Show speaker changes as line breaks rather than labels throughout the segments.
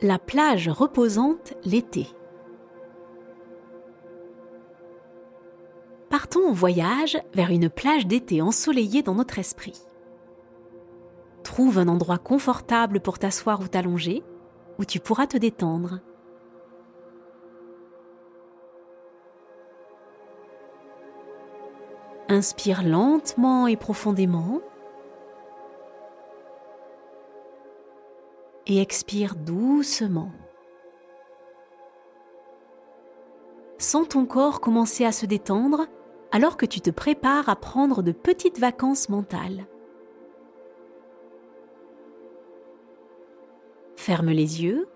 La plage reposante l'été. Partons en voyage vers une plage d'été ensoleillée dans notre esprit. Trouve un endroit confortable pour t'asseoir ou t'allonger, où tu pourras te détendre. Inspire lentement et profondément. Et expire doucement. Sens ton corps commencer à se détendre alors que tu te prépares à prendre de petites vacances mentales. Ferme les yeux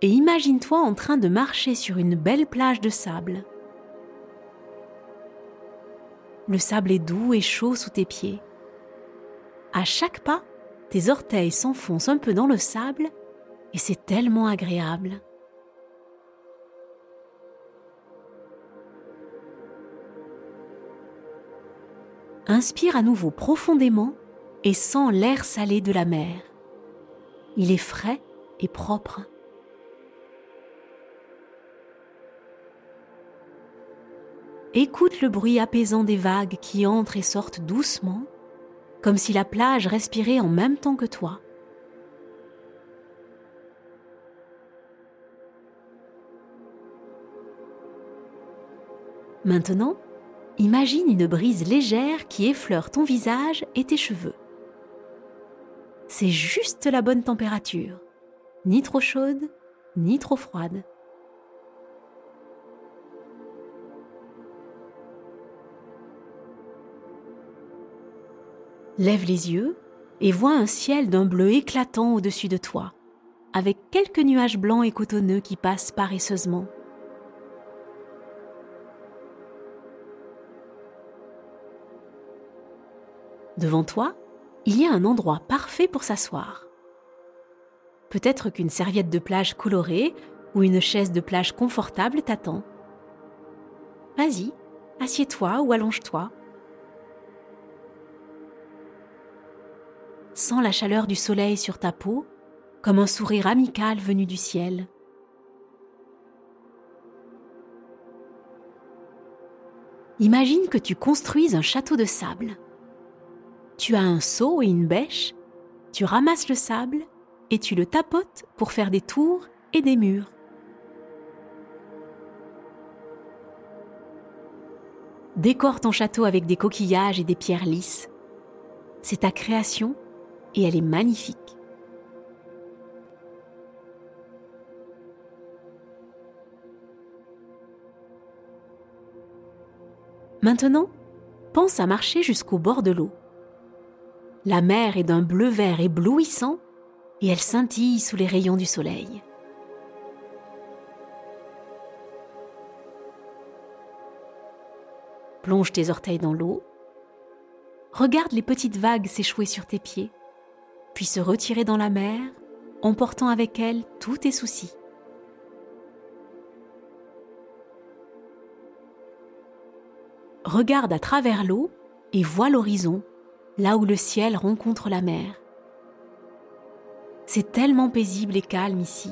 et imagine-toi en train de marcher sur une belle plage de sable. Le sable est doux et chaud sous tes pieds. À chaque pas, tes orteils s'enfoncent un peu dans le sable et c'est tellement agréable. Inspire à nouveau profondément et sens l'air salé de la mer. Il est frais et propre. Écoute le bruit apaisant des vagues qui entrent et sortent doucement, comme si la plage respirait en même temps que toi. Maintenant, imagine une brise légère qui effleure ton visage et tes cheveux. C'est juste la bonne température, ni trop chaude, ni trop froide. Lève les yeux et vois un ciel d'un bleu éclatant au-dessus de toi, avec quelques nuages blancs et cotonneux qui passent paresseusement. Devant toi, il y a un endroit parfait pour s'asseoir. Peut-être qu'une serviette de plage colorée ou une chaise de plage confortable t'attend. Vas-y, assieds-toi ou allonge-toi Sens la chaleur du soleil sur ta peau comme un sourire amical venu du ciel. Imagine que tu construises un château de sable. Tu as un seau et une bêche, tu ramasses le sable et tu le tapotes pour faire des tours et des murs. Décore ton château avec des coquillages et des pierres lisses. C'est ta création et elle est magnifique. Maintenant, pense à marcher jusqu'au bord de l'eau. La mer est d'un bleu vert éblouissant et elle scintille sous les rayons du soleil. Plonge tes orteils dans l'eau. Regarde les petites vagues s'échouer sur tes pieds puis se retirer dans la mer, emportant avec elle tous tes soucis. Regarde à travers l'eau et vois l'horizon, là où le ciel rencontre la mer. C'est tellement paisible et calme ici.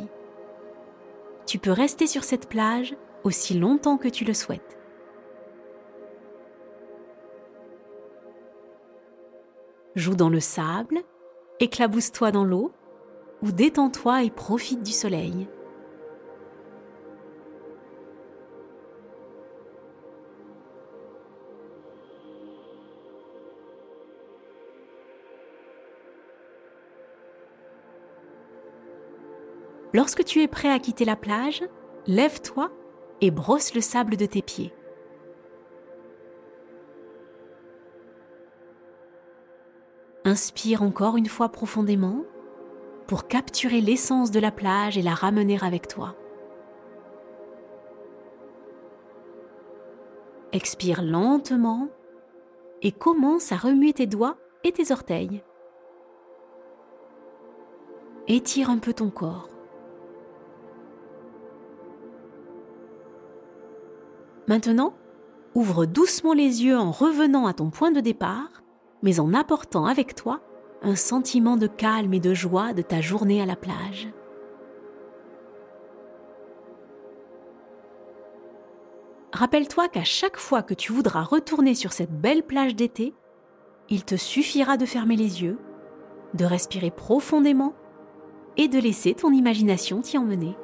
Tu peux rester sur cette plage aussi longtemps que tu le souhaites. Joue dans le sable éclabousse-toi dans l'eau ou détends-toi et profite du soleil. Lorsque tu es prêt à quitter la plage, lève-toi et brosse le sable de tes pieds. Inspire encore une fois profondément pour capturer l'essence de la plage et la ramener avec toi. Expire lentement et commence à remuer tes doigts et tes orteils. Étire un peu ton corps. Maintenant, ouvre doucement les yeux en revenant à ton point de départ, mais en apportant avec toi un sentiment de calme et de joie de ta journée à la plage. Rappelle-toi qu'à chaque fois que tu voudras retourner sur cette belle plage d'été, il te suffira de fermer les yeux, de respirer profondément et de laisser ton imagination t'y emmener.